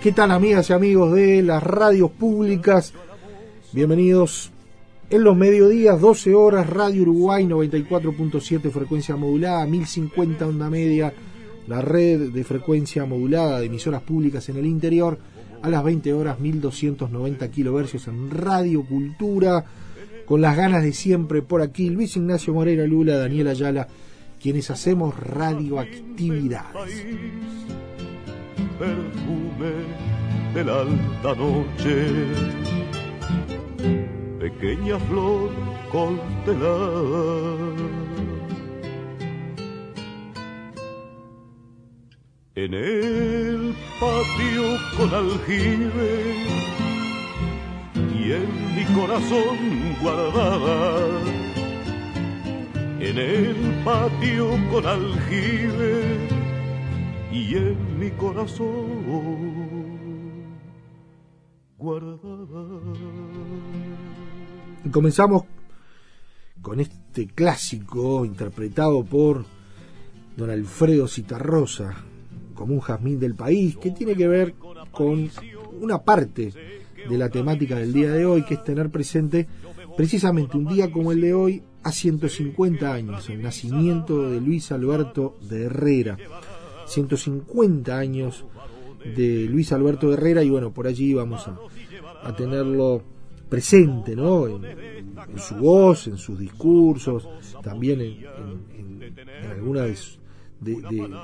¿Qué tal amigas y amigos de las radios públicas? Bienvenidos en los mediodías, 12 horas, Radio Uruguay 94.7 frecuencia modulada, 1050 onda media, la red de frecuencia modulada de emisoras públicas en el interior, a las 20 horas 1290 kilohercios en Radio Cultura, con las ganas de siempre por aquí, Luis Ignacio Moreira Lula, Daniel Ayala, quienes hacemos radioactividades. Perfume de la alta noche, pequeña flor constelada. En el patio con aljibe y en mi corazón guardada. En el patio con aljibe y en mi corazón guardada. Comenzamos con este clásico interpretado por don Alfredo Citarrosa, como un jazmín del país, que tiene que ver con una parte de la temática del día de hoy, que es tener presente precisamente un día como el de hoy, a 150 años, el nacimiento de Luis Alberto de Herrera. 150 años de Luis Alberto Herrera y bueno, por allí vamos a, tenerlo presente, ¿no? En, su voz, en sus discursos, también en, en, algunas de,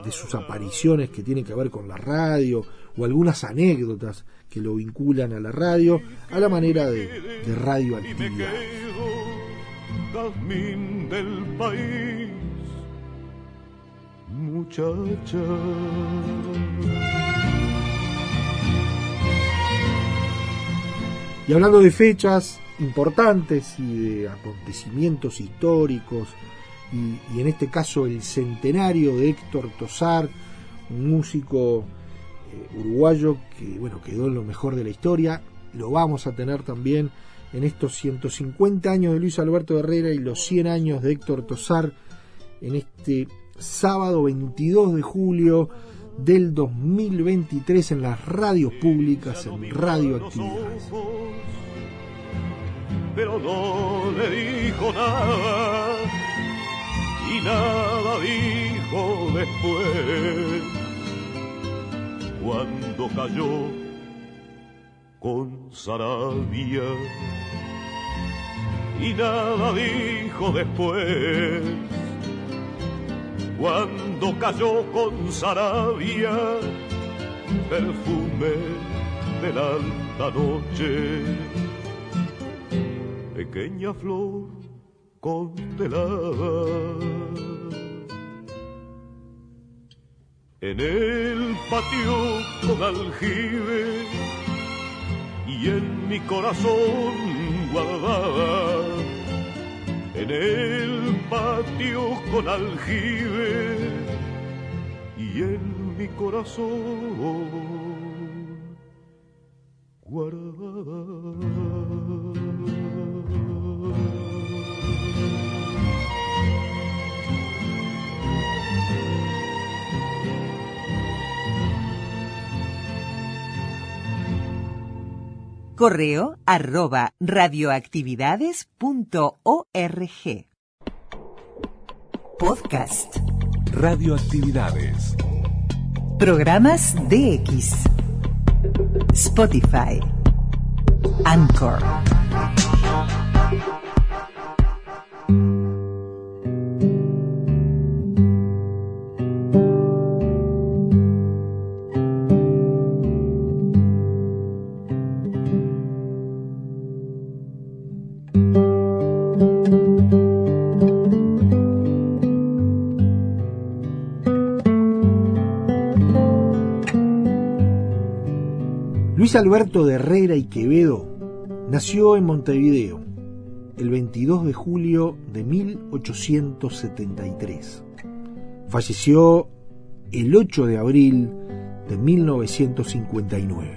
de, sus apariciones que tienen que ver con la radio o algunas anécdotas que lo vinculan a la radio a la manera de, de radioactividad. Muchacha. Y hablando de fechas importantes y de acontecimientos históricos, y, en este caso el centenario de Héctor Tosar, un músico eh, uruguayo que bueno quedó en lo mejor de la historia, lo vamos a tener también en estos 150 años de Luis Alberto Herrera y los 100 años de Héctor Tosar en este sábado 22 de julio del 2023 en las radios públicas en radioactividades. Pero no le dijo nada y nada dijo después cuando cayó con Sarabia y nada dijo después cuando cayó con Sarabia perfume de la alta noche. Pequeña flor constelada en el patio con aljibe y en mi corazón guardada en el patio con aljibe y en mi corazón Correo arroba radioactividades.org. Podcast. Radioactividades. Programas DX. Spotify. Anchor. Luis Alberto de Herrera y Quevedo nació en Montevideo el 22 de julio de 1873. Falleció el 8 de abril de 1959.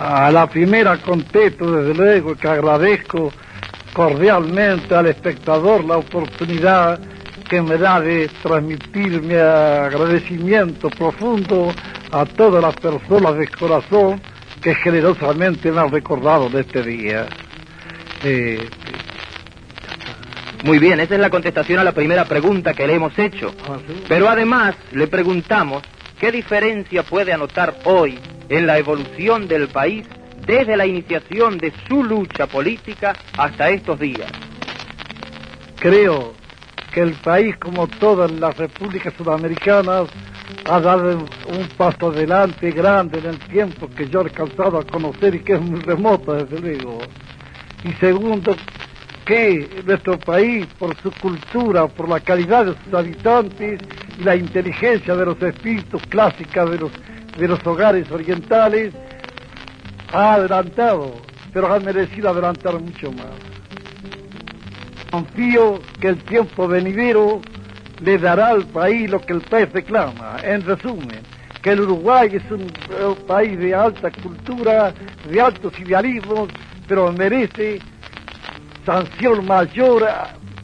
A la primera contesto, desde luego, que agradezco cordialmente al espectador la oportunidad da de transmitir mi agradecimiento profundo a todas las personas de corazón que generosamente me han recordado de este día. Eh, Muy bien, esa es la contestación a la primera pregunta que le hemos hecho. ¿ah, sí? Pero además le preguntamos qué diferencia puede anotar hoy en la evolución del país desde la iniciación de su lucha política hasta estos días. Creo que el país, como todas las repúblicas sudamericanas, ha dado un paso adelante grande en el tiempo que yo he alcanzado a conocer y que es muy remoto, desde luego. Y segundo, que nuestro país, por su cultura, por la calidad de sus habitantes y la inteligencia de los espíritus clásicas de los, de los hogares orientales, ha adelantado, pero ha merecido adelantar mucho más. Confío que el tiempo venidero le dará al país lo que el país reclama. En resumen, que el Uruguay es un, eh, país de alta cultura, de altos idealismos, pero merece sanción mayor eh,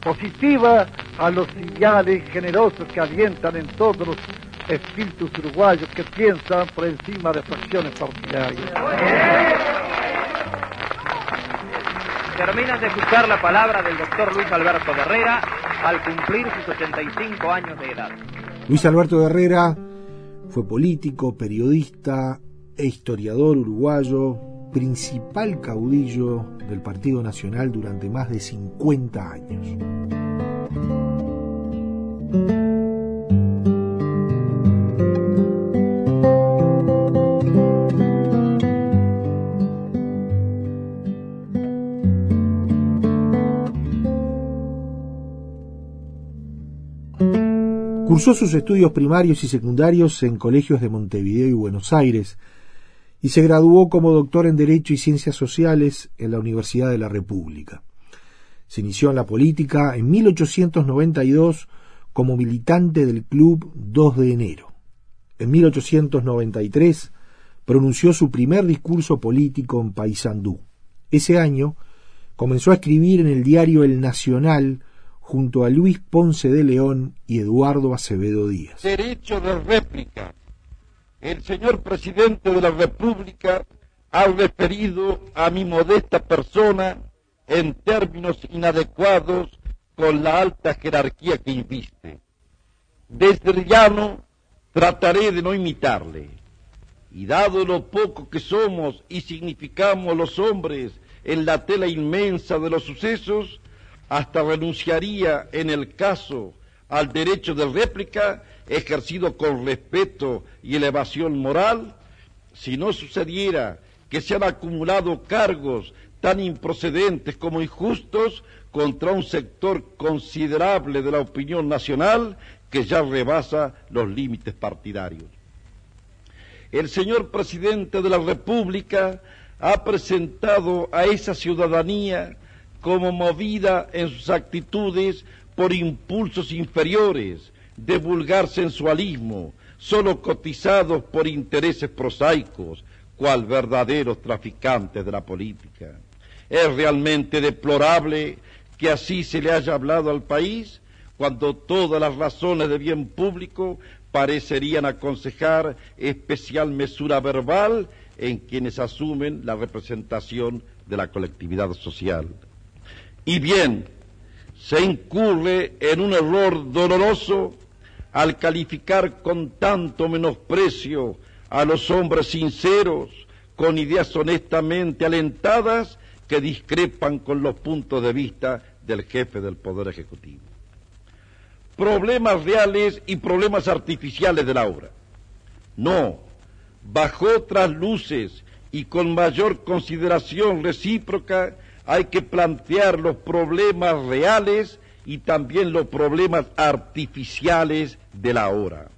positiva a los ideales generosos que alientan en todos los espíritus uruguayos que piensan por encima de facciones partidarias. Terminan de escuchar la palabra del doctor Luis Alberto Guerrera al cumplir sus 85 años de edad. Luis Alberto Herrera fue político, periodista e historiador uruguayo, principal caudillo del Partido Nacional durante más de 50 años. Cursó sus estudios primarios y secundarios en colegios de Montevideo y Buenos Aires y se graduó como doctor en Derecho y Ciencias Sociales en la Universidad de la República. Se inició en la política en 1892 como militante del Club 2 de enero. En 1893 pronunció su primer discurso político en Paysandú. Ese año comenzó a escribir en el diario El Nacional junto a Luis Ponce de León y Eduardo Acevedo Díaz. derecho de réplica. El señor presidente de la República ha referido a mi modesta persona en términos inadecuados con la alta jerarquía que inviste. Desde llano trataré de no imitarle. Y dado lo poco que somos y significamos los hombres en la tela inmensa de los sucesos, hasta renunciaría en el caso al derecho de réplica ejercido con respeto y elevación moral, si no sucediera que se han acumulado cargos tan improcedentes como injustos contra un sector considerable de la opinión nacional que ya rebasa los límites partidarios. El señor presidente de la República ha presentado a esa ciudadanía como movida en sus actitudes por impulsos inferiores de vulgar sensualismo, solo cotizados por intereses prosaicos, cual verdaderos traficantes de la política. Es realmente deplorable que así se le haya hablado al país cuando todas las razones de bien público parecerían aconsejar especial mesura verbal en quienes asumen la representación de la colectividad social. Y bien, se incurre en un error doloroso al calificar con tanto menosprecio a los hombres sinceros, con ideas honestamente alentadas, que discrepan con los puntos de vista del jefe del Poder Ejecutivo. Problemas reales y problemas artificiales de la obra. No, bajo otras luces y con mayor consideración recíproca hay que plantear los problemas reales y también los problemas artificiales de la hora.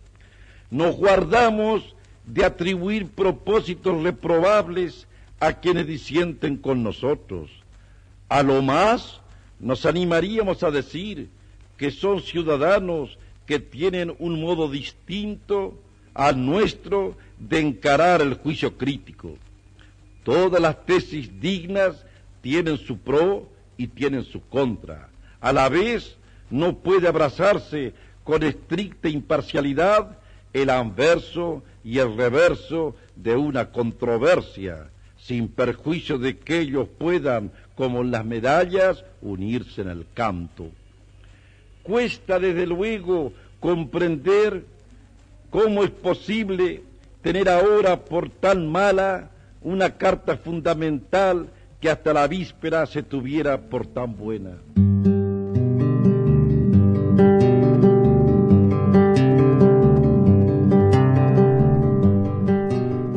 Nos guardamos de atribuir propósitos reprobables a quienes disienten con nosotros. A lo más nos animaríamos a decir que son ciudadanos que tienen un modo distinto al nuestro de encarar el juicio crítico. Todas las tesis dignas tienen su pro y tienen su contra. A la vez, no puede abrazarse con estricta imparcialidad el anverso y el reverso de una controversia, sin perjuicio de que ellos puedan, como las medallas, unirse en el canto. Cuesta, desde luego, comprender cómo es posible tener ahora por tan mala una carta fundamental que hasta la víspera se tuviera por tan buena.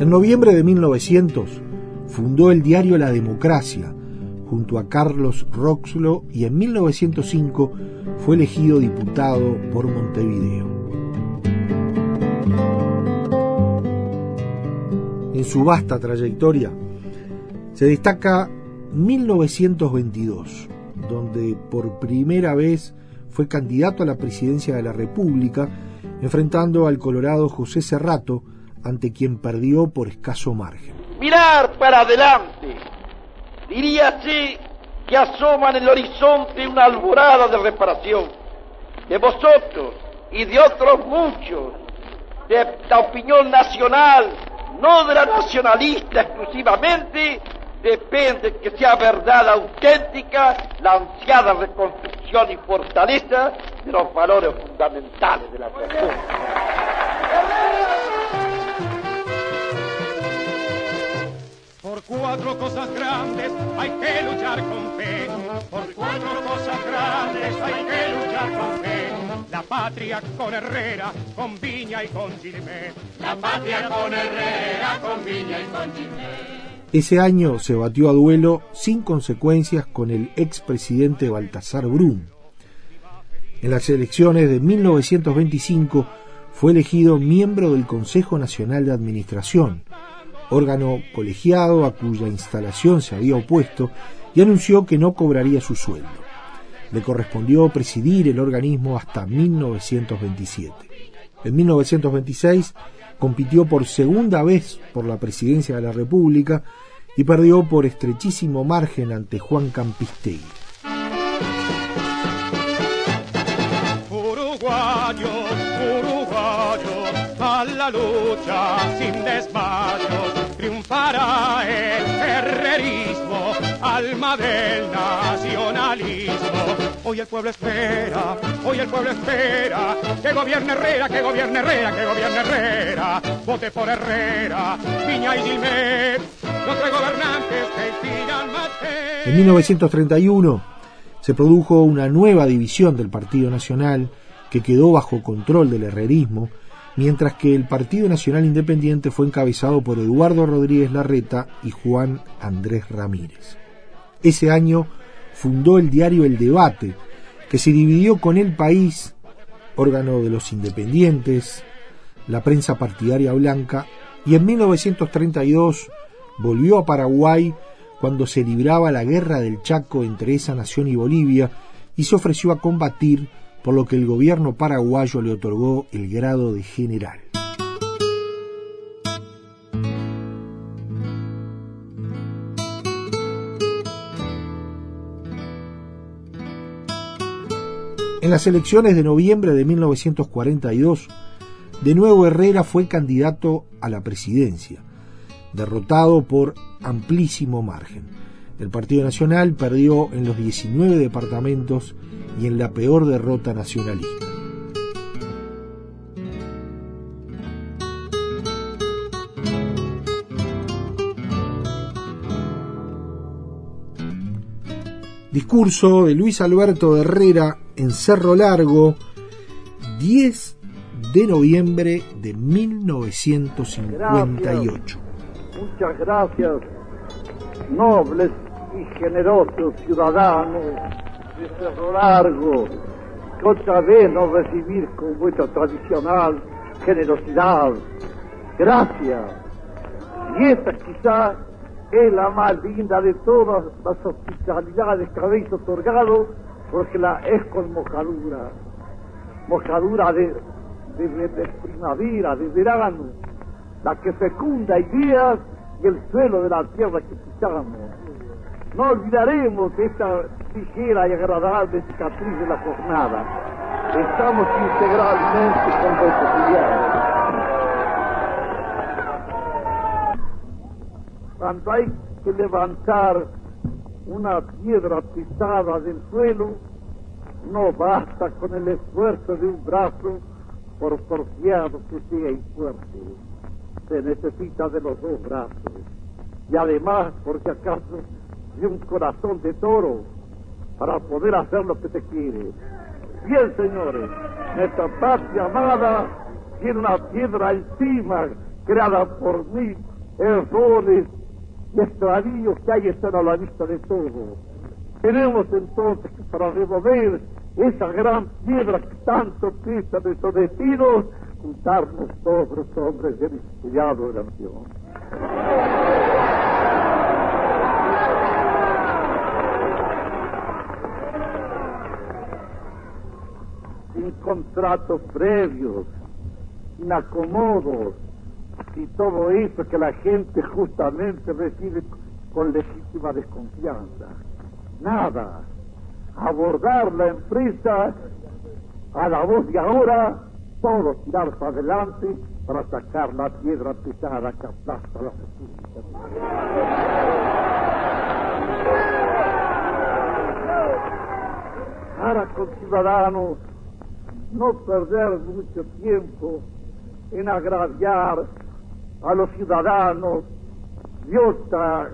En noviembre de 1900 fundó el diario La Democracia junto a Carlos Roxlo y en 1905 fue elegido diputado por Montevideo. En su vasta trayectoria se destaca 1922, donde por primera vez fue candidato a la presidencia de la República, enfrentando al colorado José Cerrato, ante quien perdió por escaso margen. Mirar para adelante, diríase que asoma en el horizonte una alborada de reparación, de vosotros y de otros muchos, de la opinión nacional, no de la nacionalista exclusivamente, depende que sea verdad auténtica la ansiada reconstrucción y fortaleza de los valores fundamentales de la persona. Por cuatro cosas grandes hay que luchar con fe. Por cuatro cosas grandes hay que luchar con fe. La patria con Herrera, con Viña y con Chilmé. La patria con Herrera, con Viña y con Chilmé. Ese año se batió a duelo sin consecuencias con el expresidente Baltasar Brum. En las elecciones de 1925 fue elegido miembro del Consejo Nacional de Administración, órgano colegiado a cuya instalación se había opuesto y anunció que no cobraría su sueldo. Le correspondió presidir el organismo hasta 1927. En 1926 compitió por segunda vez por la presidencia de la República y perdió por estrechísimo margen ante Juan Campistegui. Uruguayo, uruguayo, a la lucha sin desmayos, triunfará el herrerismo, alma del nacionalismo. Hoy el pueblo espera, hoy el pueblo espera, que gobierne Herrera, que gobierne Herrera, que gobierne Herrera, vote por Herrera, Piña y Gilmet, los tres gobernantes que inspiran fe. En 1931 se produjo una nueva división del Partido Nacional que quedó bajo control del herrerismo, mientras que el Partido Nacional Independiente fue encabezado por Eduardo Rodríguez Larreta y Juan Andrés Ramírez. Ese año fundó el diario El Debate, que se dividió con El País, órgano de los independientes, la prensa partidaria blanca, y en 1932 volvió a Paraguay cuando se libraba la guerra del Chaco entre esa nación y Bolivia y se ofreció a combatir, por lo que el gobierno paraguayo le otorgó el grado de general. En las elecciones de noviembre de 1942, de nuevo Herrera fue candidato a la presidencia, derrotado por amplísimo margen. El Partido Nacional perdió en los 19 departamentos y en la peor derrota nacionalista. Discurso de Luis Alberto Herrera en Cerro Largo, 10 de noviembre de 1958. Muchas gracias, nobles y generosos ciudadanos de Cerro Largo, que otra vez nos recibir con vuestra tradicional generosidad. Gracias. Y esta quizá es la más linda de todas las hospitalidades que habéis otorgado, porque la es con mojadura, mojadura de, de, primavera, de verano, la que fecunda y el suelo de la tierra que pisamos. No olvidaremos esta ligera y agradable cicatriz de la jornada. Estamos integralmente con vuestros cuando hay que levantar una piedra pisada del suelo, no basta con el esfuerzo de un brazo, por porfiado que sea y fuerte. Se necesita de los dos brazos. Y además, por si acaso, de un corazón de toro para poder hacer lo que se quiere. Bien, señores, nuestra patria amada tiene una piedra encima creada por mí, errores y extravíos que hay están a la vista de todos. Tenemos entonces que para remover esa gran piedra que tanto pisa nuestro destino, juntarnos todos los hombres del estudiado de la nación. sin contratos previos, sin acomodos, y todo eso que la gente justamente recibe con legítima desconfianza. Nada. Abordar la empresa a la voz de ahora, todo tirar para adelante para sacar la piedra pesada que aplasta la República. Ahora, con ciudadanos, no perder mucho tiempo en agraviar a los ciudadanos de otra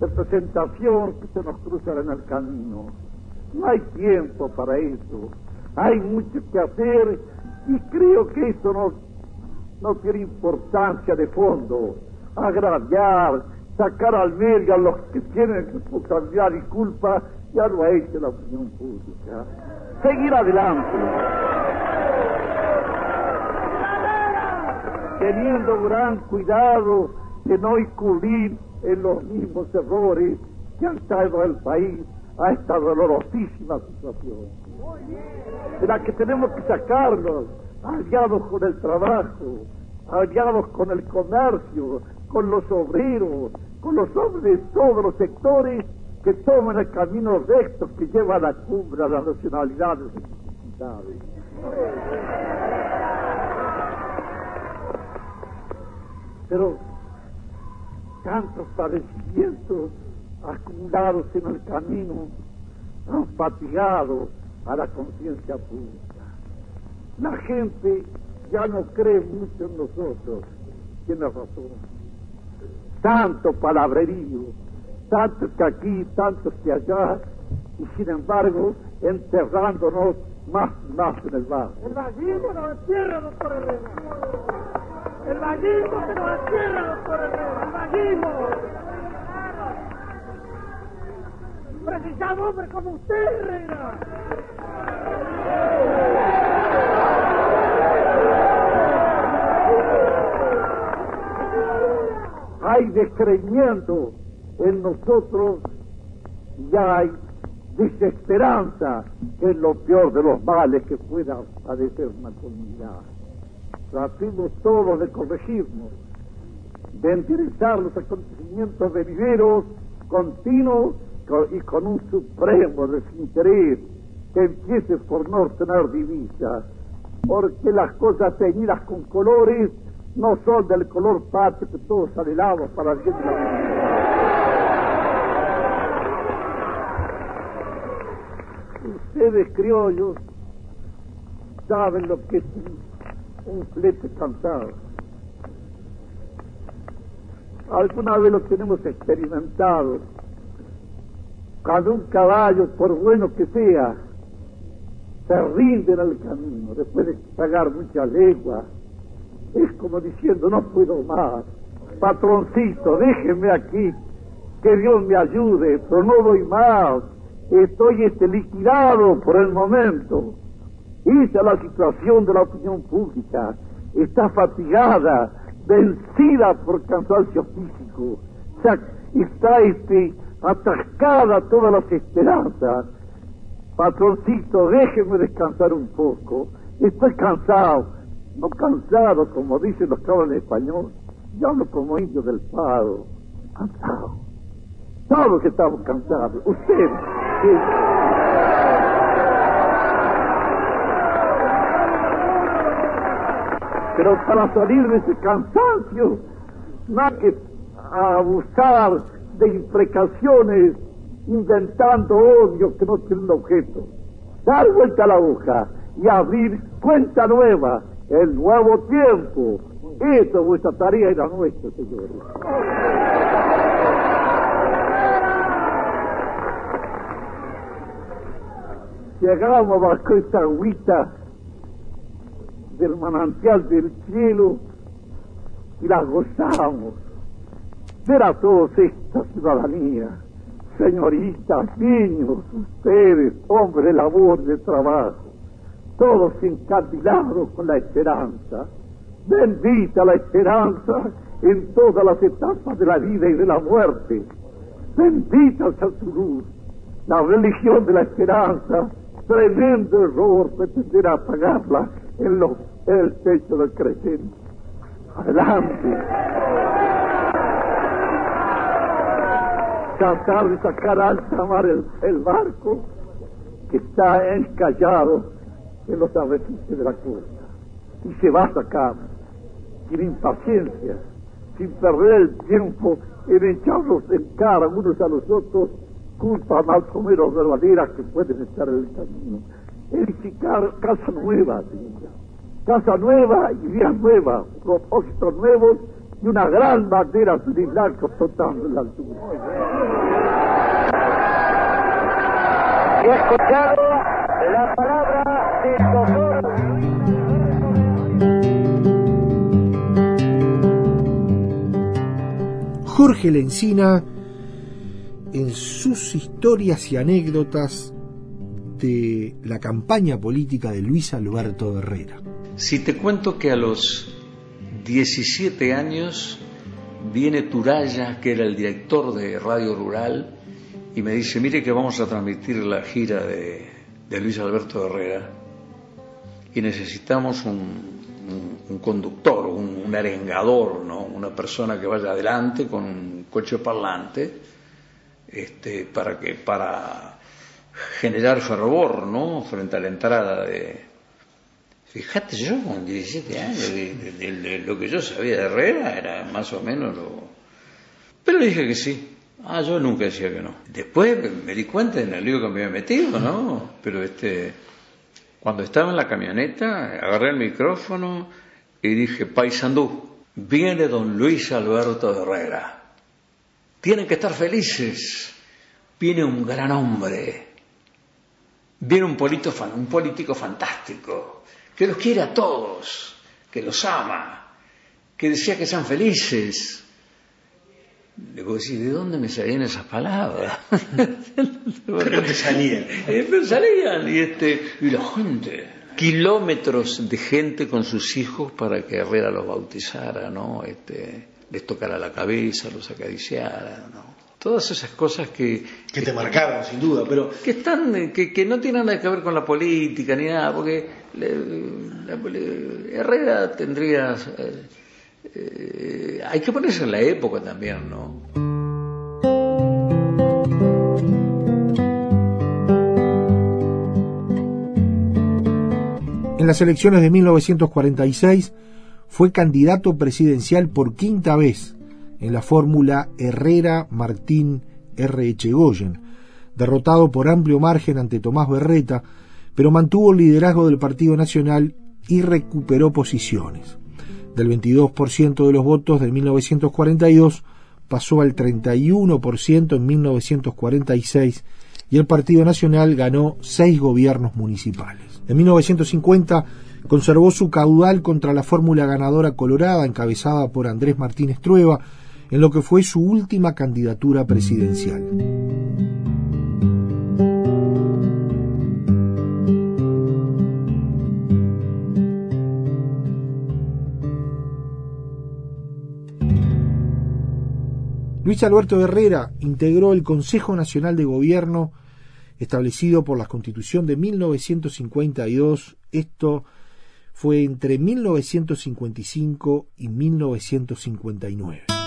representación que se nos cruzará en el camino. No hay tiempo para eso. Hay mucho que hacer y creo que eso no, no tiene importancia de fondo. Agraviar, sacar al medio a los que tienen responsabilidad y culpa, ya lo ha hecho la opinión pública. Seguir adelante. Teniendo gran cuidado de no incurrir en los mismos errores que han traído al país a esta dolorosísima situación. De la que tenemos que sacarnos, aliados con el trabajo, aliados con el comercio, con los obreros, con los hombres de todos los sectores que toman el camino recto que lleva a la cumbre de las nacionalidades y necesidades. Pero tantos padecimientos acumulados en el camino han fatigado a la conciencia pública. La gente ya no cree mucho en nosotros, tiene razón. Tanto palabrerío, tanto que aquí, tanto que allá, y sin embargo enterrándonos más más en el barrio. El vacío nos entierra, doctor. El vallismo que nos entierra, doctor Herrera, el vallismo. Precisamos hombres como usted, Herrera. Hay descreimiento en nosotros y hay desesperanza, que lo peor de los males que pueda padecer una comunidad tratemos todos de corregirnos, de enderezar los acontecimientos venideros continuos y con un supremo desinterés, que empieces por no tener divisa, porque las cosas teñidas con colores no son del color patrio que todos anhelamos para bien la Ustedes criollos saben lo que es un flete cantado. Alguna vez lo tenemos experimentado. Cuando un caballo, por bueno que sea, se rinde en el camino después de pagar mucha legua, es como diciendo, no puedo más. Patroncito, déjeme aquí, que Dios me ayude, pero no doy más. Estoy este, liquidado por el momento. Esa es la situación de la opinión pública. Está fatigada, vencida por cansancio físico. Está este, atascada todas las esperanzas. Patroncito, déjeme descansar un poco. Estoy cansado. No cansado, como dicen los que hablan español. Yo hablo como indio del paro. Cansado. Todos estamos cansados. Usted. sí. Pero para salir de ese cansancio, hay que abusar de imprecaciones inventando odio que no tienen objeto. Dar vuelta a la hoja y abrir cuenta nueva, el nuevo tiempo. Esa es vuestra tarea la nuestra, señores. Llegamos bajo esta agüita del manantial del cielo y la gozamos. Ver a todos esta ciudadanía, señoritas, niños, ustedes, hombres de labor, de trabajo, todos encandilados con la esperanza. Bendita la esperanza en todas las etapas de la vida y de la muerte. Bendita sea su luz, la religión de la esperanza. Tremendo error pretender apagarla en, los, en el techo del creciente. Adelante. Tratar de sacar alta mar el, el barco que está encallado en los arrecifes de la costa. Y se va a sacar sin impaciencia, sin perder el tiempo en echarlos en cara unos a los otros culpas más o menos verdaderas que pueden estar en el camino. Edificar casa nueva. Casa nueva y vida nueva, propósitos nuevos y una gran bandera azul y blanco flotando en la altura. He escuchado la palabra del doctor. Jorge Lencina, en sus historias y anécdotas de la campaña política de Luis Alberto Herrera. Si te cuento que a los 17 años viene Turaya, que era el director de Radio Rural, y me dice, mire que vamos a transmitir la gira de, Luis Alberto Herrera y necesitamos un, conductor, un, un arengador, ¿no? una persona que vaya adelante con un coche parlante este, para, que, para generar fervor ¿no? frente a la entrada de... Fíjate, yo con 17 años, de, lo que yo sabía de Herrera era más o menos lo... Pero le dije que sí. Ah, yo nunca decía que no. Después me di cuenta en el lío que me había metido, ¿no? Pero este, cuando estaba en la camioneta, agarré el micrófono y dije, Paisandú, viene don Luis Alberto Herrera. Tienen que estar felices. Viene un gran hombre. Viene un fan- un político fantástico, que los quiere a todos, que los ama, que desea que sean felices. Le digo, sí, ¿de dónde me salían esas palabras? Pero te salían. me salían. Y, este, y la gente, kilómetros de gente con sus hijos para que Herrera los bautizara, ¿no? Este, les tocara la cabeza, los acariciara, ¿no? Todas esas cosas que... Que te marcaron, sin duda, pero que están eh, que, que no tienen nada que ver con la política ni nada porque Herrera tendría eh, eh, hay que ponerse en la época también no En las elecciones de 1946 fue candidato presidencial por quinta vez en la fórmula Herrera-Martín R. Echegoyen, derrotado por amplio margen ante Tomás Berreta, pero mantuvo el liderazgo del Partido Nacional y recuperó posiciones. Del 22% de los votos de 1942 pasó al 31% en 1946 y el Partido Nacional ganó seis gobiernos municipales. En 1950 conservó su caudal contra la fórmula ganadora colorada encabezada por Andrés Martínez Trueba en lo que fue su última candidatura presidencial. Luis Alberto Herrera integró el Consejo Nacional de Gobierno establecido por la Constitución de 1952. Esto fue entre 1955 y 1959.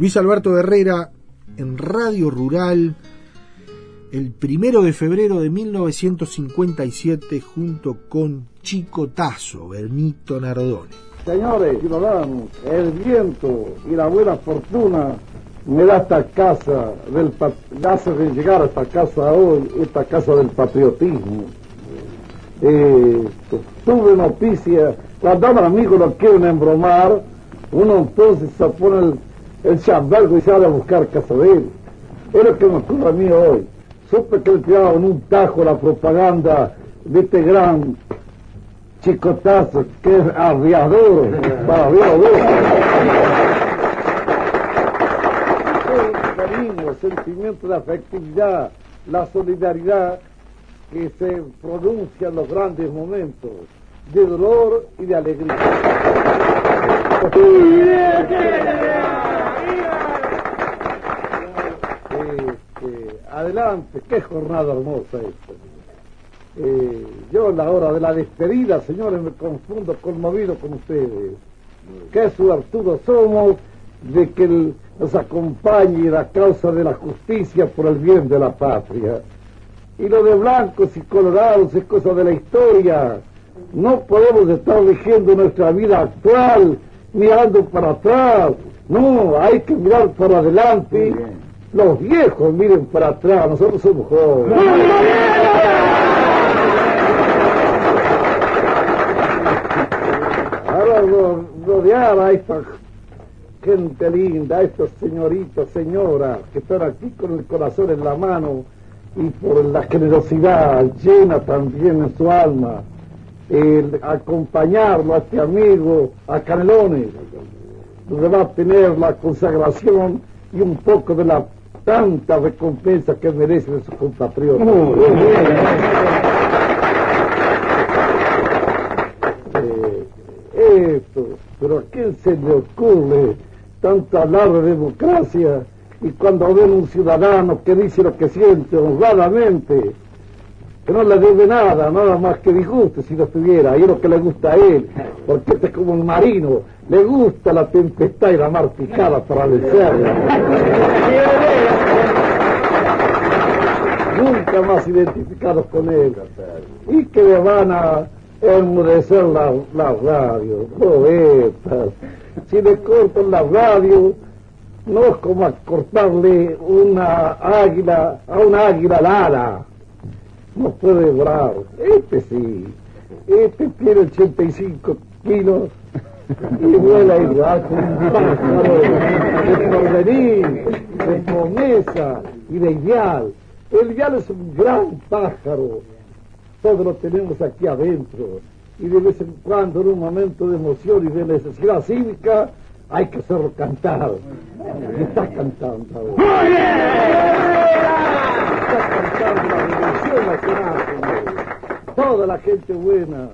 Luis Alberto Herrera en Radio Rural el primero de febrero de 1957 junto con Chico Tazo, Benito Nardone. Señores ciudadanos, el viento y la buena fortuna me da esta casa del hace llegar a esta casa hoy, esta casa del patriotismo. Tuve noticia, cuando un amigos lo quieren embromar, uno entonces se pone el el chambergo y sale a buscar casa de él. Es lo que me ocurre a mí hoy. Supe que le tiraba en un tajo la propaganda de este gran chicotazo que es arriador para. El cariño, el sentimiento de afectividad, la solidaridad que se pronuncia en los grandes momentos de dolor y de alegría. Adelante, qué jornada hermosa esta. Eh, yo en la hora de la despedida, señores, me confundo conmovido con ustedes. Qué suertudos somos de que nos acompañe la causa de la justicia por el bien de la patria. Y lo de blancos y colorados es cosa de la historia. No podemos estar eligiendo nuestra vida actual mirando para atrás. No, hay que mirar para adelante los viejos miren para atrás, nosotros somos jóvenes. Ahora rodear a esta gente linda, a estas señoritas, señoras, que están aquí con el corazón en la mano y por la generosidad llena también en su alma, el acompañarlo a este amigo, a Canelones, donde va a tener la consagración y un poco de la tanta recompensa que merece de sus compatriotas. Eh, esto, pero a quién se le ocurre tanto hablar de democracia y cuando ven un ciudadano que dice lo que siente honradamente, que no le debe nada, nada más que disguste si lo tuviera, y es lo que le gusta a él, porque este es como un marino, le gusta la tempestad y la mar picada para vencerla. Nunca más identificados con él. Y que le van a enmudecer la, la radio, poetas. Si le cortan la radio, no es como cortarle una águila, a una águila lara. No puede volar. Este sí. Este tiene 85 kilos y vuela igual con un pájaro de porvenir, de promesa y de ideal. El ideal es un gran pájaro. Todos lo tenemos aquí adentro. Y de vez en cuando, en un momento de emoción y de necesidad cívica, hay que hacerlo cantar. Y está cantando ahora. Está cantando la revolución nacional. Toda la gente buena,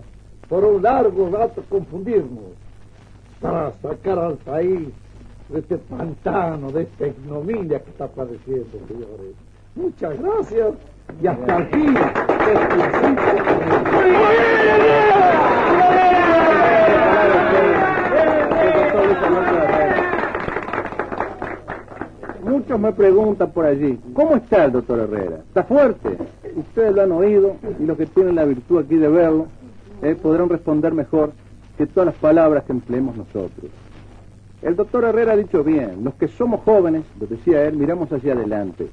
por un largo rato confundirnos para sacar al país de este pantano, de esta ignominia que está padeciendo, señores. Muchas gracias y hasta fin Muchos me preguntan por allí, ¿cómo está el doctor Herrera? ¿Está fuerte? Ustedes lo han oído y los que tienen la virtud aquí de verlo eh, podrán responder mejor que todas las palabras que empleemos nosotros. El doctor Herrera ha dicho bien, los que somos jóvenes, lo decía él, miramos hacia adelante.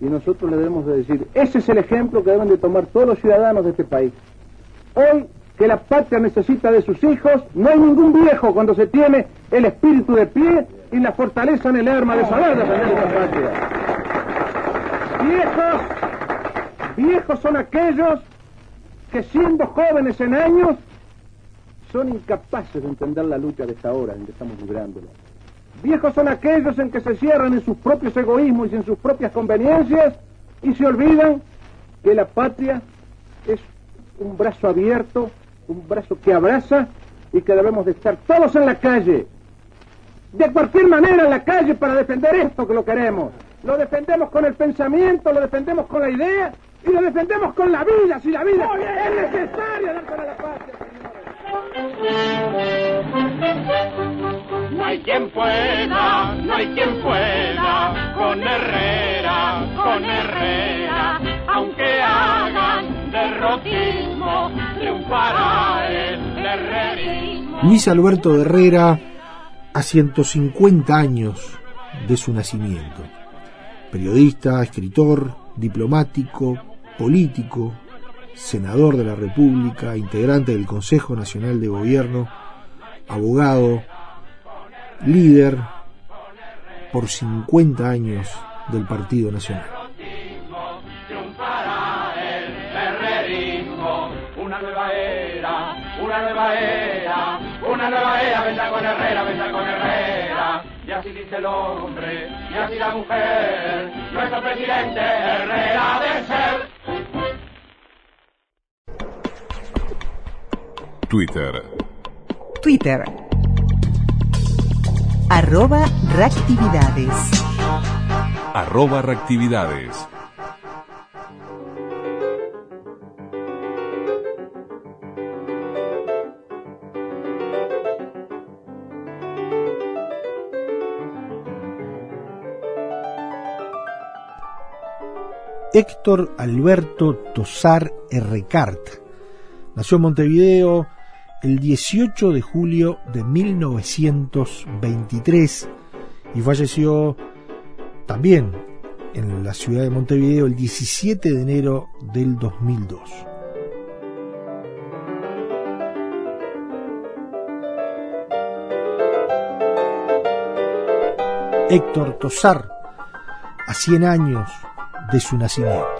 Y nosotros le debemos de decir, ese es el ejemplo que deben de tomar todos los ciudadanos de este país. Hoy que la patria necesita de sus hijos, no hay ningún viejo cuando se tiene el espíritu de pie y la fortaleza en el arma de saber defender esa patria. Viejos, viejos son aquellos que siendo jóvenes en años son incapaces de entender la lucha de esta hora en que estamos librándola. Viejos son aquellos en que se cierran en sus propios egoísmos y en sus propias conveniencias y se olvidan que la patria es un brazo abierto, un brazo que abraza y que debemos de estar todos en la calle. De cualquier manera en la calle para defender esto que lo queremos. Lo defendemos con el pensamiento, lo defendemos con la idea y lo defendemos con la vida, si la vida es necesaria dar para la patria. No hay quien pueda, no hay quien pueda, con Herrera, con Herrera, aunque hagan derrotismo, triunfará el herrerismo. Luis Alberto Herrera a 150 años de su nacimiento. Periodista, escritor, diplomático, político, senador de la República, integrante del Consejo Nacional de Gobierno, abogado, líder por 50 años del Partido Nacional. Una nueva era, una nueva era, una nueva era, vendrá con Herrera, vendrá con Herrera. Y así dice el hombre, y así la mujer, nuestro presidente Herrera de ser. Twitter. Twitter. Arroba reactividades. Arroba reactividades. Héctor Alberto Tosar Errecart. Nació en Montevideo el 18 de julio de 1923 y falleció también en la ciudad de Montevideo el 17 de enero del 2002. Héctor Tosar, a 100 años de su nacimiento.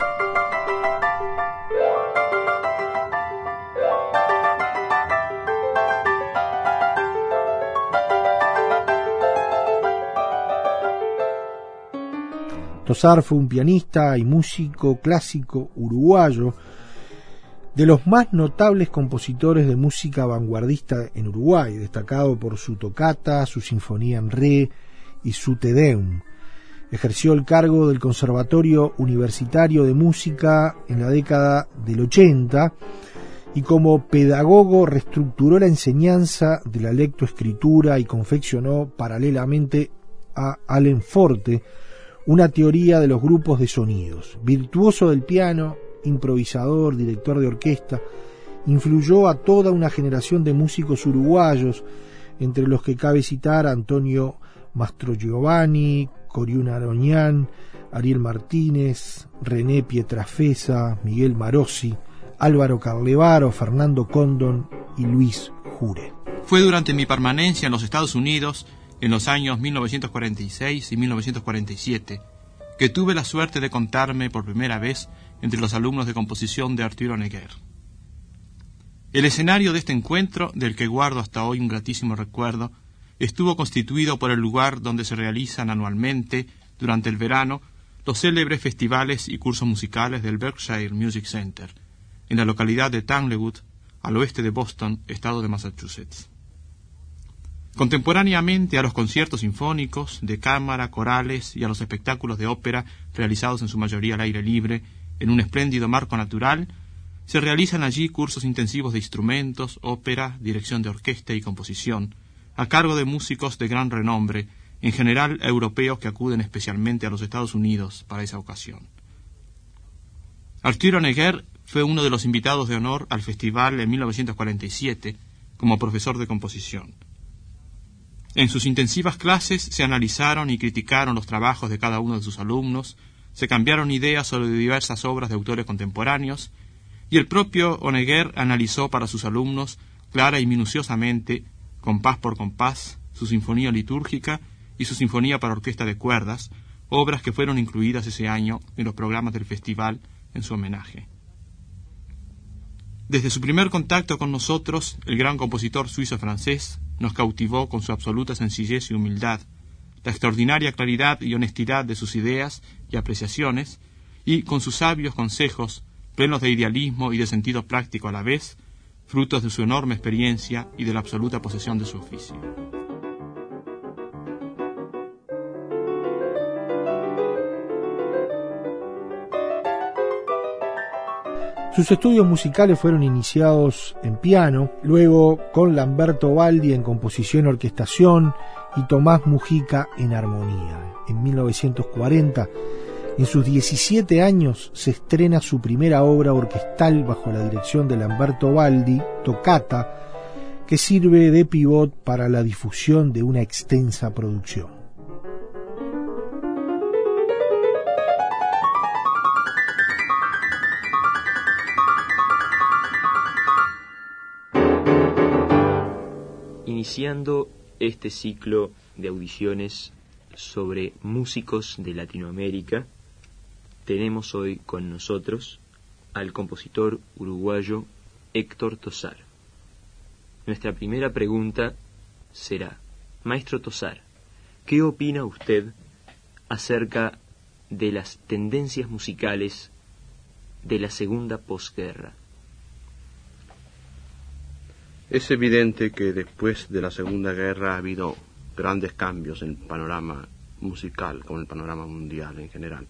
Fue un pianista y músico clásico uruguayo, de los más notables compositores de música vanguardista en Uruguay, destacado por su tocata, su sinfonía en re y su te deum. Ejerció el cargo del Conservatorio Universitario de Música en la década del 80 y como pedagogo reestructuró la enseñanza de la lectoescritura y confeccionó paralelamente a Allen Forte una teoría de los grupos de sonidos. Virtuoso del piano, improvisador, director de orquesta, influyó a toda una generación de músicos uruguayos, entre los que cabe citar a Antonio Mastro Giovanni, Coriuna Aroñán, Ariel Martínez, René Pietrafesa, Miguel Marossi, Álvaro Carlevaro, Fernando Condon y Luis Jure. Fue durante mi permanencia en los Estados Unidos, en los años 1946 y 1947, que tuve la suerte de contarme por primera vez entre los alumnos de composición de Arturo Neguer. El escenario de este encuentro, del que guardo hasta hoy un gratísimo recuerdo, estuvo constituido por el lugar donde se realizan anualmente, durante el verano, los célebres festivales y cursos musicales del Berkshire Music Center, en la localidad de Tanglewood, al oeste de Boston, estado de Massachusetts. Contemporáneamente a los conciertos sinfónicos, de cámara, corales y a los espectáculos de ópera realizados en su mayoría al aire libre en un espléndido marco natural, se realizan allí cursos intensivos de instrumentos, ópera, dirección de orquesta y composición, a cargo de músicos de gran renombre, en general europeos que acuden especialmente a los Estados Unidos para esa ocasión. Arturo Neger fue uno de los invitados de honor al festival en 1947 como profesor de composición. En sus intensivas clases se analizaron y criticaron los trabajos de cada uno de sus alumnos, se cambiaron ideas sobre diversas obras de autores contemporáneos, y el propio Oneguer analizó para sus alumnos clara y minuciosamente, compás por compás, su sinfonía litúrgica y su sinfonía para orquesta de cuerdas, obras que fueron incluidas ese año en los programas del festival en su homenaje. Desde su primer contacto con nosotros, el gran compositor suizo-francés nos cautivó con su absoluta sencillez y humildad, la extraordinaria claridad y honestidad de sus ideas y apreciaciones, y con sus sabios consejos, plenos de idealismo y de sentido práctico a la vez, frutos de su enorme experiencia y de la absoluta posesión de su oficio. Sus estudios musicales fueron iniciados en piano, luego con Lamberto Baldi en composición y orquestación y Tomás Mujica en armonía. En 1940, en sus 17 años, se estrena su primera obra orquestal bajo la dirección de Lamberto Baldi, Tocata, que sirve de pivot para la difusión de una extensa producción. Iniciando este ciclo de audiciones sobre músicos de Latinoamérica, tenemos hoy con nosotros al compositor uruguayo Héctor Tosar. Nuestra primera pregunta será, Maestro Tosar, ¿qué opina usted acerca de las tendencias musicales de la segunda posguerra? Es evidente que después de la Segunda Guerra ha habido grandes cambios en el panorama musical, como en el panorama mundial en general.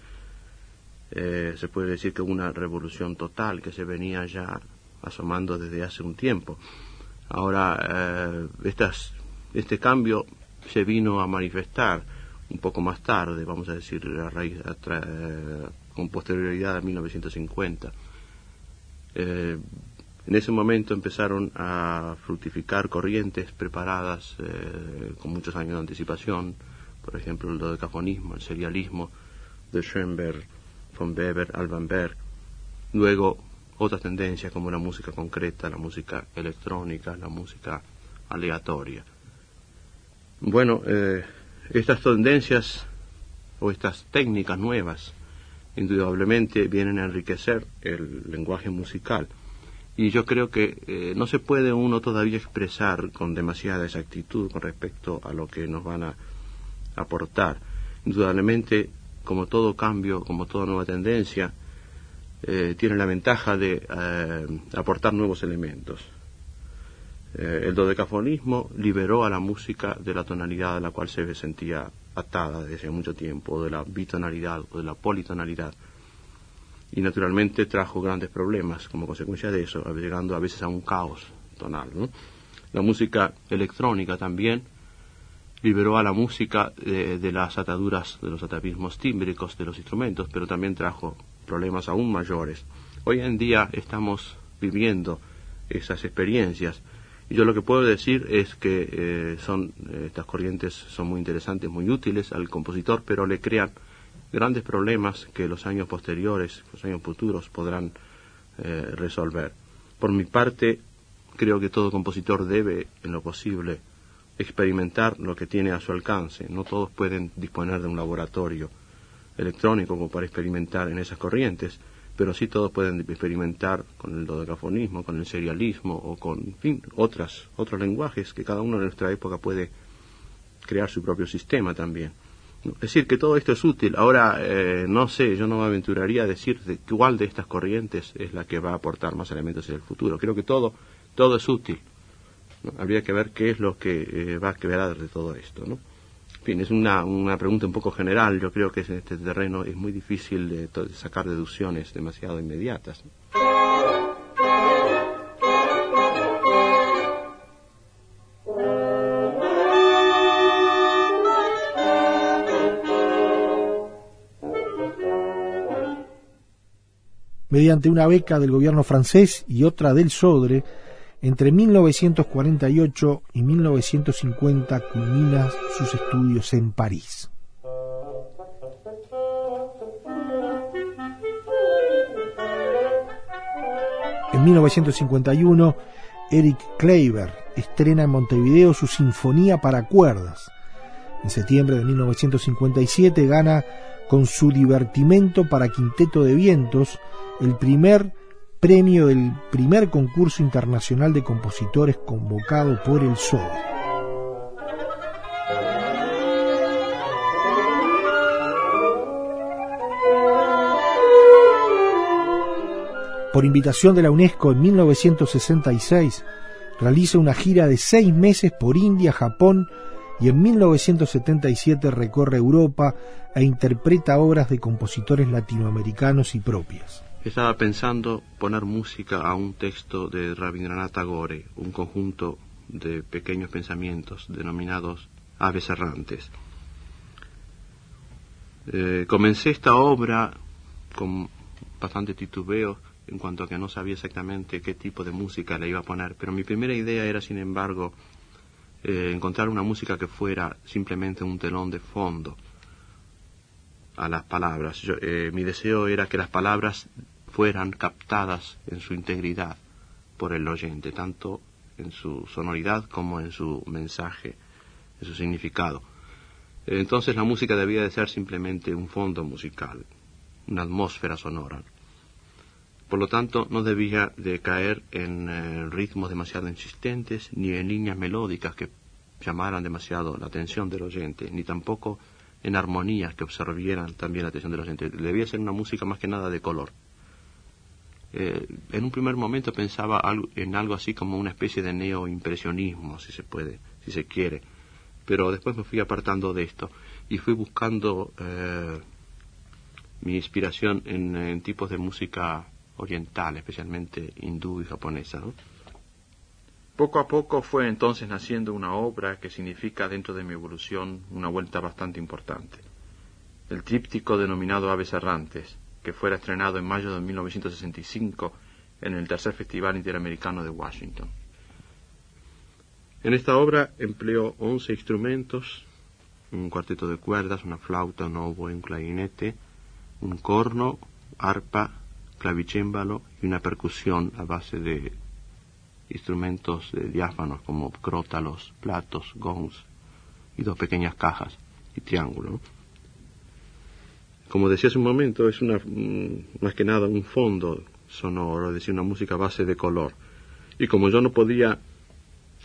Eh, se puede decir que hubo una revolución total que se venía ya asomando desde hace un tiempo. Ahora, eh, este cambio se vino a manifestar un poco más tarde, vamos a decir, a raíz, eh, con posterioridad a 1950. En ese momento empezaron a fructificar corrientes preparadas eh, con muchos años de anticipación, por ejemplo el dodecafonismo, el serialismo de Schoenberg, von Weber, Alban Berg. Luego otras tendencias como la música concreta, la música electrónica, la música aleatoria. Bueno, eh, estas tendencias o estas técnicas nuevas indudablemente vienen a enriquecer el lenguaje musical y yo creo que eh, no se puede uno todavía expresar con demasiada exactitud con respecto a lo que nos van a aportar. Indudablemente, como todo cambio, como toda nueva tendencia, eh, tiene la ventaja de eh, aportar nuevos elementos. el dodecafonismo liberó a la música de la tonalidad a la cual se sentía atada desde mucho tiempo, de la bitonalidad o de la politonalidad y naturalmente trajo grandes problemas como consecuencia de eso, llegando a veces a un caos tonal. La música electrónica también liberó a la música de, las ataduras, de los atavismos tímbricos de los instrumentos, pero también trajo problemas aún mayores. Hoy en día estamos viviendo esas experiencias y yo lo que puedo decir es que eh, son eh, estas corrientes son muy interesantes, muy útiles al compositor, pero le crean grandes problemas que los años posteriores, los años futuros podrán eh, resolver. Por mi parte, creo que todo compositor debe, en lo posible, experimentar lo que tiene a su alcance. No todos pueden disponer de un laboratorio electrónico como para experimentar en esas corrientes, pero sí todos pueden experimentar con el dodecafonismo, con el serialismo o con fin, otras, otros lenguajes que cada uno en nuestra época puede crear su propio sistema también. Es decir, que todo esto es útil. Ahora, eh, no sé, yo no me aventuraría a decir de cuál de estas corrientes es la que va a aportar más elementos en el futuro. Creo que todo, todo es útil. Habría que ver qué es lo que eh, va a quedar de todo esto. ¿no? fin, es una, una pregunta un poco general. Yo creo que en este terreno es muy difícil de, sacar deducciones demasiado inmediatas. Mediante una beca del gobierno francés y otra del Sodre, entre 1948 y 1950 culmina sus estudios en París. En 1951, Eric Kleiber estrena en Montevideo su Sinfonía para cuerdas. En septiembre de 1957 gana con su divertimento para quinteto de vientos el primer premio del primer concurso internacional de compositores convocado por el SODE. Por invitación de la UNESCO en 1966, realiza una gira de seis meses por India, Japón y en 1977 recorre Europa e interpreta obras de compositores latinoamericanos y propias. Estaba pensando poner música a un texto de Rabindranath Tagore, un conjunto de pequeños pensamientos denominados aves errantes. Eh, comencé esta obra con bastante titubeo en cuanto a que no sabía exactamente qué tipo de música le iba a poner, pero mi primera idea era, sin embargo, eh, encontrar una música que fuera simplemente un telón de fondo a las palabras. Yo, eh, mi deseo era que las palabras fueran captadas en su integridad por el oyente, tanto en su sonoridad como en su mensaje, en su significado. Entonces la música debía de ser simplemente un fondo musical, una atmósfera sonora. Por lo tanto, no debía de caer en eh, ritmos demasiado insistentes, ni en líneas melódicas que llamaran demasiado la atención del oyente, ni tampoco en armonías que absorbieran también la atención del oyente. Debía ser una música más que nada de color. Eh, en un primer momento pensaba en algo así como una especie de neoimpresionismo, si se puede, si se quiere. Pero después me fui apartando de esto y fui buscando eh, mi inspiración en, tipos de música oriental, especialmente hindú y japonesa. Poco a poco fue entonces naciendo una obra que significa dentro de mi evolución una vuelta bastante importante. El tríptico denominado Aves Errantes, que fuera estrenado en mayo de 1965 en el tercer Festival Interamericano de Washington. En esta obra empleó 11 instrumentos, un cuarteto de cuerdas, una flauta, un oboe, un clarinete, un corno, arpa, clavicémbalo y una percusión a base de instrumentos eh, diáfanos como crótalos, platos, gongs y dos pequeñas cajas y triángulo. Como decía hace un momento, es una, mm, más que nada un fondo sonoro, es decir, una música base de color. Y como yo no podía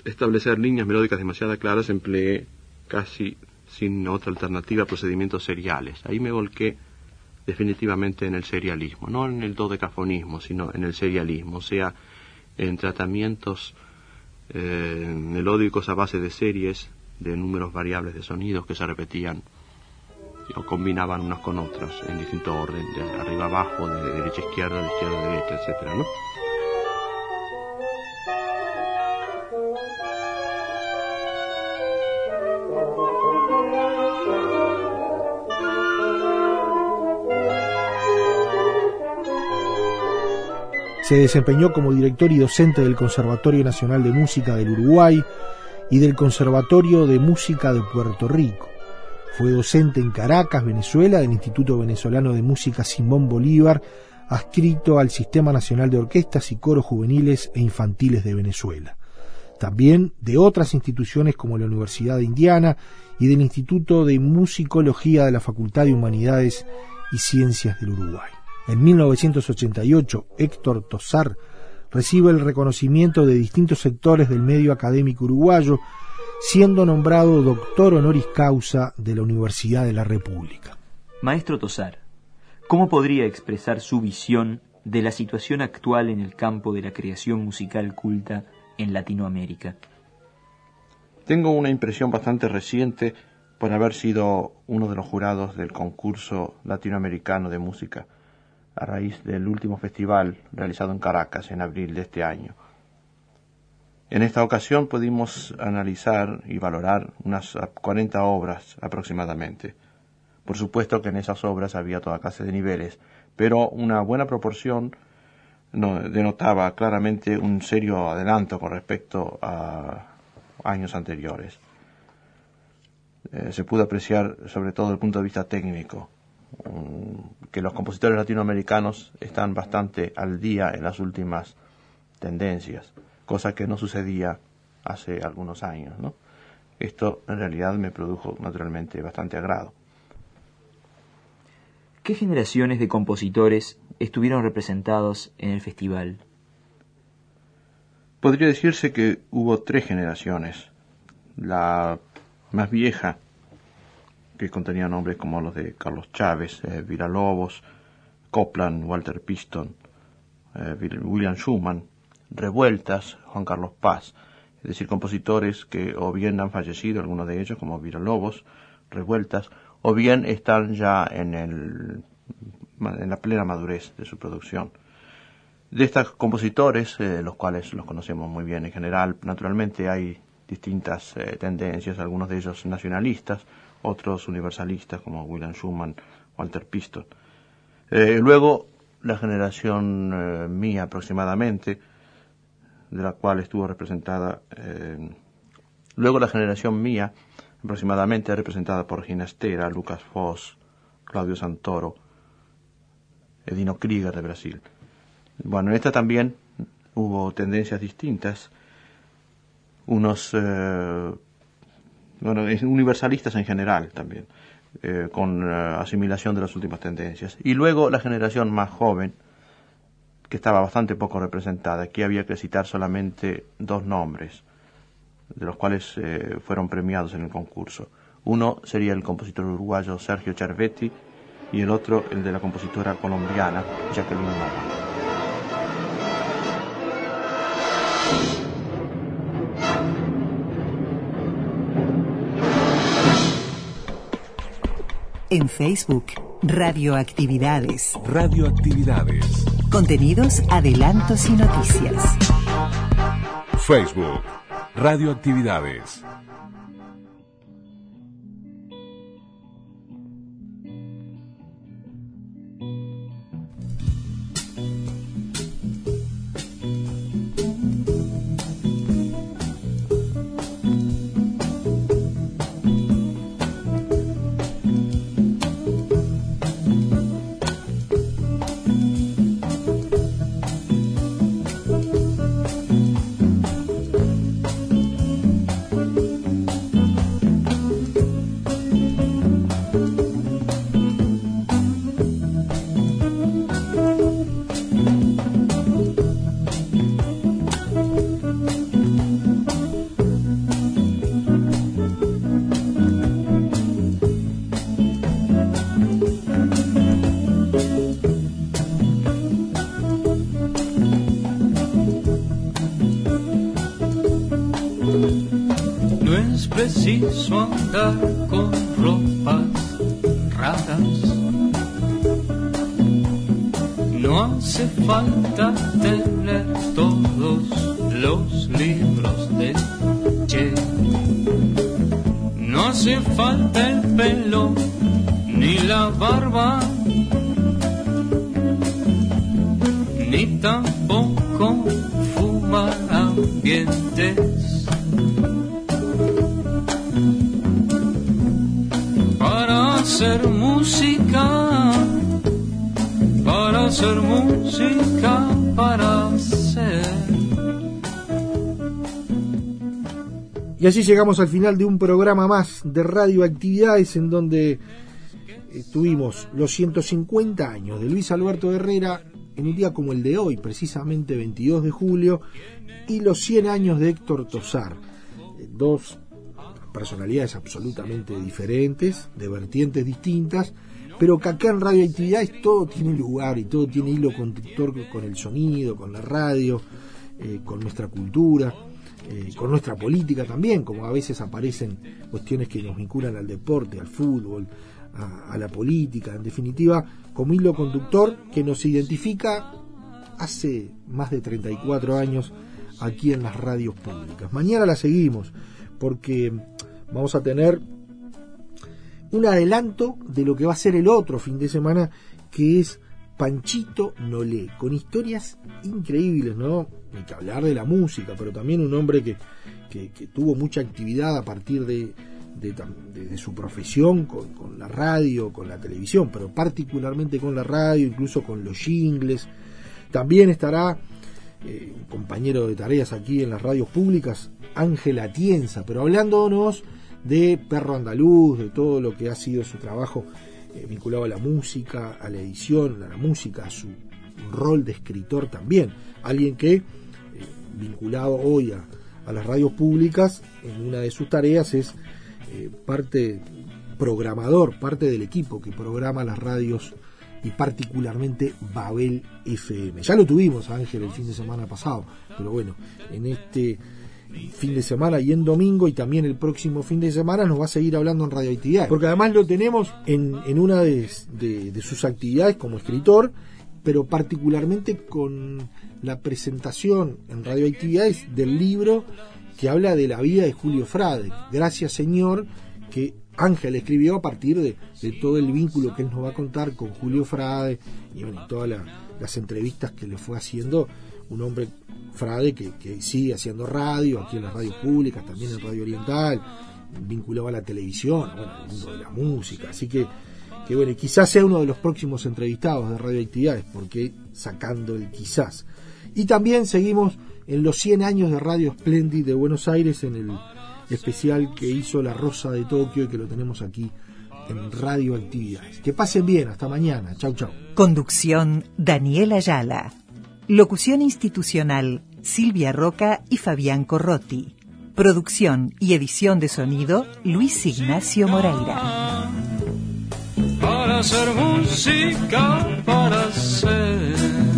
establecer líneas melódicas demasiado claras, empleé casi sin otra alternativa procedimientos seriales. Ahí me volqué definitivamente en el serialismo, no en el dodecafonismo, sino en el serialismo, o sea, en tratamientos eh, melódicos a base de series de números variables de sonidos que se repetían o combinaban unas con otras en distinto orden, de arriba abajo, de derecha a izquierda, de izquierda a derecha, etcétera. Se desempeñó como director y docente del Conservatorio Nacional de Música del Uruguay y del Conservatorio de Música de Puerto Rico. Fue docente en Caracas, Venezuela, del Instituto Venezolano de Música Simón Bolívar, adscrito al Sistema Nacional de Orquestas y Coros Juveniles e Infantiles de Venezuela. También de otras instituciones como la Universidad de Indiana y del Instituto de Musicología de la Facultad de Humanidades y Ciencias del Uruguay. En 1988, Héctor Tosar recibe el reconocimiento de distintos sectores del medio académico uruguayo, siendo nombrado doctor honoris causa de la Universidad de la República. Maestro Tosar, ¿cómo podría expresar su visión de la situación actual en el campo de la creación musical culta en Latinoamérica? Tengo una impresión bastante reciente por haber sido uno de los jurados del concurso latinoamericano de música a raíz del último festival realizado en Caracas en abril de este año. En esta ocasión pudimos analizar y valorar unas 40 obras aproximadamente. Por supuesto que en esas obras había toda clase de niveles, pero una buena proporción denotaba claramente un serio adelanto con respecto a años anteriores. Eh, se pudo apreciar sobre todo desde el punto de vista técnico que los compositores latinoamericanos están bastante al día en las últimas tendencias, cosa que no sucedía hace algunos años. ¿no? Esto en realidad me produjo naturalmente bastante agrado. ¿Qué generaciones de compositores estuvieron representados en el festival? Podría decirse que hubo tres generaciones. La más vieja, que contenía nombres como los de Carlos Chávez, eh, Lobos, Copland, Walter Piston, eh, William Schumann, Revueltas, Juan Carlos Paz, es decir, compositores que o bien han fallecido, algunos de ellos, como Lobos, Revueltas, o bien están ya en, el, en la plena madurez de su producción. De estos compositores, eh, los cuales los conocemos muy bien en general, naturalmente hay distintas eh, tendencias, algunos de ellos nacionalistas, otros universalistas como William Schumann, Walter Piston. Eh, luego, la generación mía aproximadamente, de la cual estuvo representada, luego la generación mía, aproximadamente representada por Ginastera, Lucas Foss, Claudio Santoro, Edino Krieger de Brasil. Bueno, en esta también hubo tendencias distintas, unos, eh, bueno, universalistas en general también, eh, con eh, asimilación de las últimas tendencias. Y luego la generación más joven, que estaba bastante poco representada, aquí había que citar solamente dos nombres, de los cuales eh, fueron premiados en el concurso. Uno sería el compositor uruguayo Sergio Cervetti y el otro el de la compositora colombiana Jacqueline Mora. En Facebook, Radioactividades. Radioactividades. Contenidos, adelantos y noticias. Facebook, Radioactividades. Preciso andar con ropas raras. No hace falta tener así llegamos al final de un programa más de radioactividades en donde eh, tuvimos los 150 años de Luis Alberto Herrera en un día como el de hoy, precisamente 22 de julio, y los 100 años de Héctor Tosar, eh, dos personalidades absolutamente diferentes, de vertientes distintas, pero que acá en radioactividades todo tiene lugar y todo tiene hilo conductor con el sonido, con la radio, eh, con nuestra cultura. Eh, con nuestra política también, como a veces aparecen cuestiones que nos vinculan al deporte, al fútbol, a, la política, en definitiva, como hilo conductor que nos identifica hace más de 34 años aquí en las radios públicas. Mañana la seguimos porque vamos a tener un adelanto de lo que va a ser el otro fin de semana, que es Panchito Nolé, con historias increíbles, ¿no? Hay que hablar de la música, pero también un hombre que, que, tuvo mucha actividad a partir de, de, su profesión con, con, la radio, con la televisión, pero particularmente con la radio, incluso con los jingles. También estará eh, un compañero de tareas aquí en las radios públicas, Ángel Atienza, pero hablándonos de Perro Andaluz, de todo lo que ha sido su trabajo eh, vinculado a la música, a la edición, a la música, a su rol de escritor también. Alguien que, vinculado hoy a, a, las radios públicas, en una de sus tareas es eh, parte programador, parte del equipo que programa las radios y particularmente Babel FM. Ya lo tuvimos Ángel el fin de semana pasado, pero bueno, en este fin de semana y en domingo y también el próximo fin de semana nos va a seguir hablando en radioactividades. Porque además lo tenemos en, en una de, sus actividades como escritor, pero particularmente con la presentación en radioactividades del libro que habla de la vida de Julio Frade. Gracias Señor que Ángel escribió a partir de, todo el vínculo que él nos va a contar con Julio Frade y bueno, todas la, las entrevistas que le fue haciendo un hombre Frade que, que, sigue haciendo radio, aquí en las radios públicas, también en Radio Oriental, vinculado a la televisión, bueno, al mundo de la música, así que, que bueno, quizás sea uno de los próximos entrevistados de radioactividades, porque sacando el quizás. Y también seguimos en los 100 años de Radio Splendid de Buenos Aires, en el especial que hizo La Rosa de Tokio y que lo tenemos aquí en Radioactividades. Que pasen bien, hasta mañana. Chau, chau. Conducción Daniel Ayala. Locución institucional Silvia Roca y Fabián Corrotti. Producción y edición de sonido Luis Ignacio Moreira hacer música para ser.